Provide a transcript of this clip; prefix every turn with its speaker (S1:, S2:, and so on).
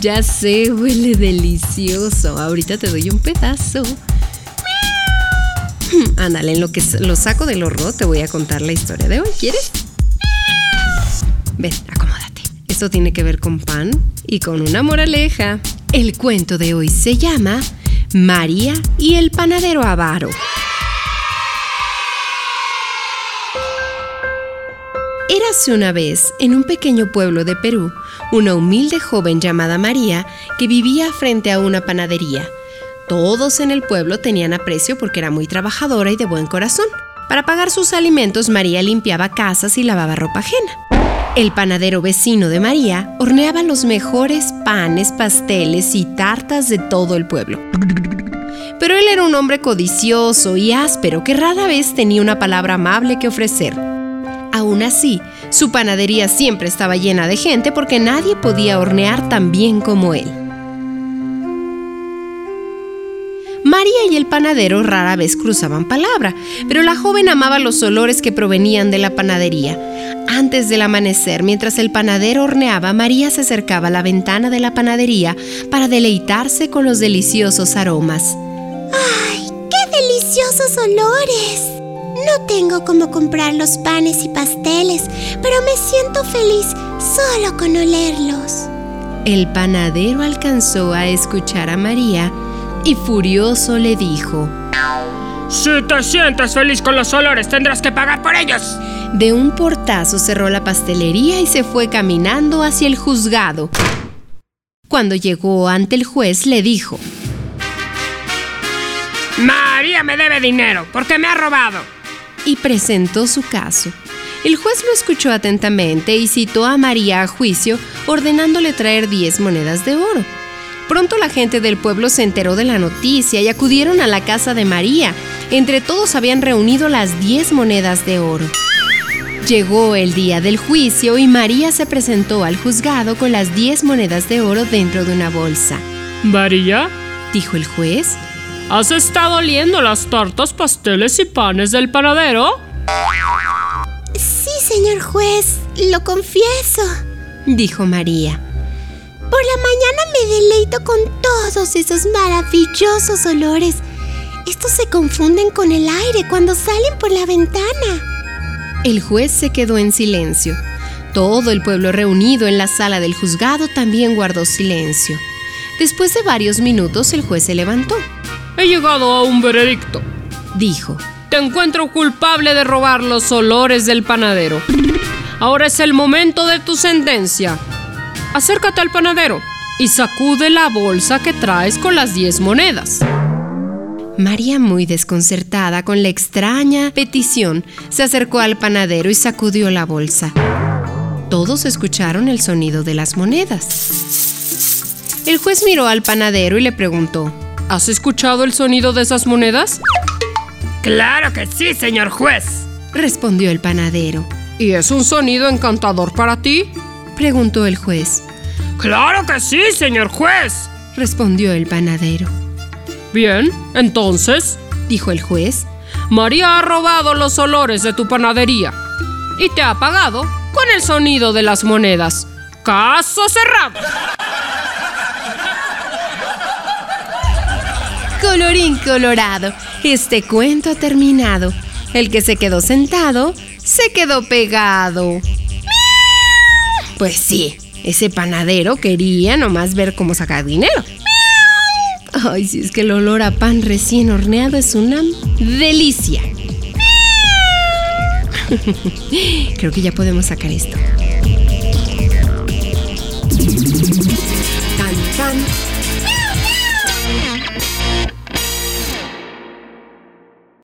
S1: Ya sé, huele delicioso. Ahorita te doy un pedazo. Ándale, en lo que lo saco del horno te voy a contar la historia de hoy. ¿Quieres? Ven, acomódate. Esto tiene que ver con pan y con una moraleja. El cuento de hoy se llama María y el panadero avaro. Érase una vez, en un pequeño pueblo de Perú, una humilde joven llamada María que vivía frente a una panadería. Todos en el pueblo tenían aprecio porque era muy trabajadora y de buen corazón. Para pagar sus alimentos, María limpiaba casas y lavaba ropa ajena. El panadero vecino de María horneaba los mejores panes, pasteles y tartas de todo el pueblo. Pero él era un hombre codicioso y áspero que rara vez tenía una palabra amable que ofrecer. Aún así, su panadería siempre estaba llena de gente porque nadie podía hornear tan bien como él. María y el panadero rara vez cruzaban palabra, pero la joven amaba los olores que provenían de la panadería. Antes del amanecer, mientras el panadero horneaba, María se acercaba a la ventana de la panadería para deleitarse con los deliciosos aromas.
S2: ¡Ay, qué deliciosos olores! No tengo cómo comprar los panes y pasteles, pero me siento feliz solo con olerlos.
S1: El panadero alcanzó a escuchar a María y furioso le dijo,
S3: Si te sientes feliz con los olores, tendrás que pagar por ellos.
S1: De un portazo cerró la pastelería y se fue caminando hacia el juzgado. Cuando llegó ante el juez le dijo,
S3: María me debe dinero porque me ha robado
S1: y presentó su caso. El juez lo escuchó atentamente y citó a María a juicio, ordenándole traer 10 monedas de oro. Pronto la gente del pueblo se enteró de la noticia y acudieron a la casa de María. Entre todos habían reunido las 10 monedas de oro. Llegó el día del juicio y María se presentó al juzgado con las 10 monedas de oro dentro de una bolsa.
S3: María,
S1: dijo el juez,
S3: ¿Has estado oliendo las tortas, pasteles y panes del panadero?
S2: Sí, señor juez, lo confieso,
S1: dijo María.
S2: Por la mañana me deleito con todos esos maravillosos olores. Estos se confunden con el aire cuando salen por la ventana.
S1: El juez se quedó en silencio. Todo el pueblo reunido en la sala del juzgado también guardó silencio. Después de varios minutos el juez se levantó.
S3: He llegado a un veredicto,
S1: dijo.
S3: Te encuentro culpable de robar los olores del panadero. Ahora es el momento de tu sentencia. Acércate al panadero y sacude la bolsa que traes con las 10 monedas.
S1: María, muy desconcertada con la extraña petición, se acercó al panadero y sacudió la bolsa. Todos escucharon el sonido de las monedas. El juez miró al panadero y le preguntó,
S3: ¿Has escuchado el sonido de esas monedas?
S4: Claro que sí, señor juez,
S1: respondió el panadero.
S3: ¿Y es un sonido encantador para ti?
S1: preguntó el juez.
S4: Claro que sí, señor juez,
S1: respondió el panadero.
S3: Bien, entonces,
S1: dijo el juez,
S3: María ha robado los olores de tu panadería y te ha pagado con el sonido de las monedas. Caso cerrado.
S1: Colorín colorado, este cuento ha terminado. El que se quedó sentado, se quedó pegado. Pues sí, ese panadero quería nomás ver cómo sacar dinero. Ay, si es que el olor a pan recién horneado es una delicia. Creo que ya podemos sacar esto.